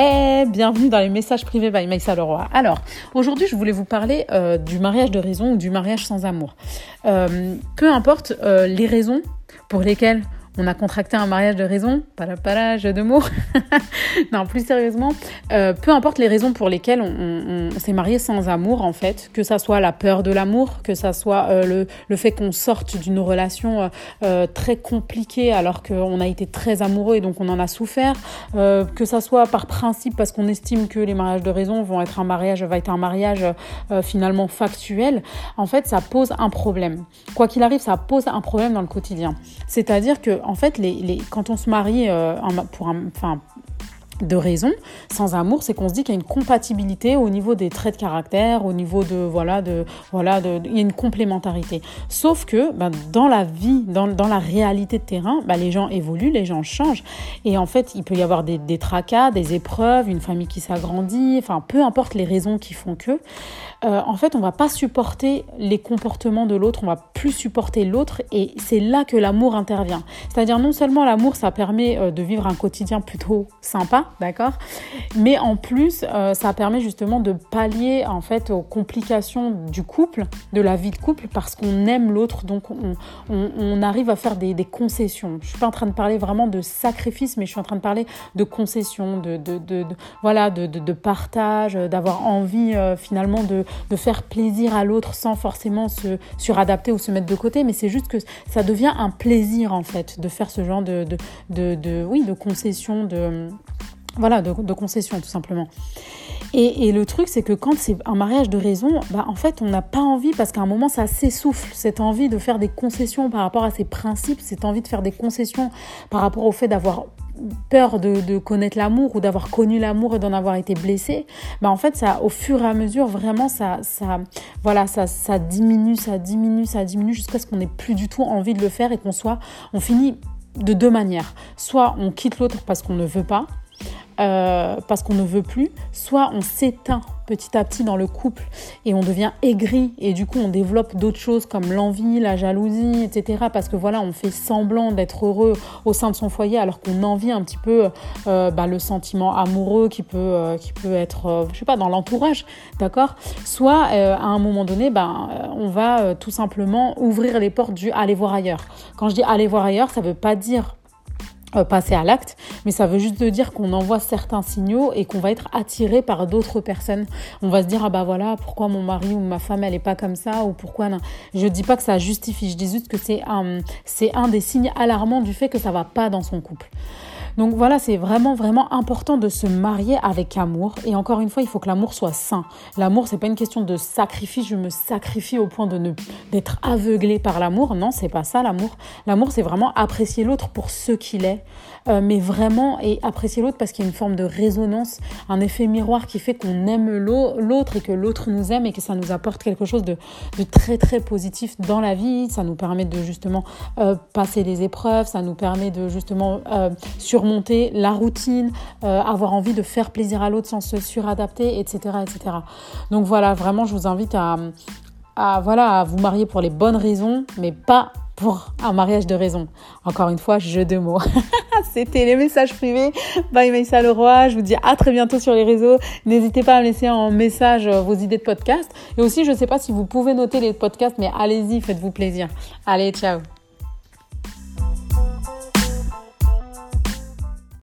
Et bienvenue dans les messages privés by Maïssa Leroy. Alors, aujourd'hui, je voulais vous parler euh, du mariage de raison ou du mariage sans amour. Euh, peu importe euh, les raisons pour lesquelles on a contracté un mariage de raison, pas jeu de mots. non, plus sérieusement, euh, peu importe les raisons pour lesquelles on, s'est marié sans amour, en fait, que ça soit la peur de l'amour, que ça soit euh, le, le, fait qu'on sorte d'une relation euh, très compliquée alors qu'on a été très amoureux et donc on en a souffert, que ça soit par principe parce qu'on estime que les mariages de raison vont être un mariage, va être un mariage finalement factuel, en fait, ça pose un problème. Quoi qu'il arrive, ça pose un problème dans le quotidien. C'est-à-dire que en fait, quand on se marie euh, pour un, de raison, sans amour, c'est qu'on se dit qu'il y a une compatibilité au niveau des traits de caractère, au niveau de voilà de voilà de, il y a une complémentarité. Sauf que ben, dans la vie, dans, la réalité de terrain, ben, les gens évoluent, les gens changent, et en fait il peut y avoir des, des tracas, des épreuves, une famille qui s'agrandit, enfin peu importe les raisons qui font que, euh, en fait on va pas supporter les comportements de l'autre, on va plus supporter l'autre, et c'est là que l'amour intervient. C'est-à-dire non seulement l'amour ça permet euh, de vivre un quotidien plutôt sympa d'accord Mais en plus, euh, ça permet justement de pallier en fait aux complications du couple, de la vie de couple, parce qu'on aime l'autre, donc on, arrive à faire des, concessions. Je suis pas en train de parler vraiment de sacrifice, mais je suis en train de parler de concessions, de, voilà, de, partage, d'avoir envie euh, finalement de, faire plaisir à l'autre sans forcément se suradapter ou se mettre de côté. Mais c'est juste que ça devient un plaisir en fait de faire ce genre de, oui, de concessions, de voilà, de, de tout simplement. Et, le truc, c'est que quand c'est un mariage de raison, bah, en fait, on n'a pas envie, parce qu'à un moment, ça s'essouffle, cette envie de faire des concessions par rapport à ses principes, cette envie de faire des concessions par rapport au fait d'avoir peur de, connaître l'amour ou d'avoir connu l'amour et d'en avoir été blessé, bah en fait ça au fur et à mesure vraiment ça ça voilà ça ça diminue ça diminue ça diminue jusqu'à ce qu'on n'ait plus du tout envie de le faire et qu'on soit on finit de deux manières soit on quitte l'autre parce qu'on ne veut pas euh, parce qu'on ne veut plus, soit on s'éteint petit à petit dans le couple et on devient aigri et du coup on développe d'autres choses comme l'envie, la jalousie, etc. Parce que voilà, on fait semblant d'être heureux au sein de son foyer alors qu'on envie un petit peu euh, bah, le sentiment amoureux qui peut, euh, qui peut être, je sais pas, dans l'entourage, d'accord? Soit à un moment donné, ben, on va tout simplement ouvrir les portes du aller voir ailleurs. Quand je dis aller voir ailleurs, ça veut pas dire euh, passer à l'acte, mais ça veut juste dire qu'on envoie certains signaux et qu'on va être attiré par d'autres personnes. On va se dire ah bah voilà pourquoi mon mari ou ma femme elle est pas comme ça ou pourquoi non. Je dis pas que ça justifie, je dis juste que c'est un c'est un des signes alarmants du fait que ça va pas dans son couple. Donc voilà, c'est vraiment vraiment important de se marier avec amour. Et encore une fois, il faut que l'amour soit sain. L'amour, c'est pas une question de sacrifice. Je me sacrifie au point de d'être aveuglé par l'amour. Non, c'est pas ça l'amour. L'amour, c'est vraiment apprécier l'autre pour ce qu'il est, euh, mais vraiment et apprécier l'autre parce qu'il y a une forme de résonance, un effet miroir qui fait qu'on aime l'autre et que l'autre nous aime et que ça nous apporte quelque chose de, très très positif dans la vie. Ça nous permet de justement euh, passer les épreuves, ça nous permet de justement euh, surmonter monter la routine, euh, avoir envie de faire plaisir à l'autre sans se suradapter, etc., etc. Donc voilà, vraiment, je vous invite à, voilà, à vous marier pour les bonnes raisons, mais pas pour un mariage de raison. Encore une fois, jeu de mots. C'était les messages privés by Maïssa Leroy. Je vous dis à très bientôt sur les réseaux. N'hésitez pas à me laisser en message euh, vos idées de podcast. Et aussi, je ne sais pas si vous pouvez noter les podcasts, mais allez-y, faites-vous plaisir. Allez, ciao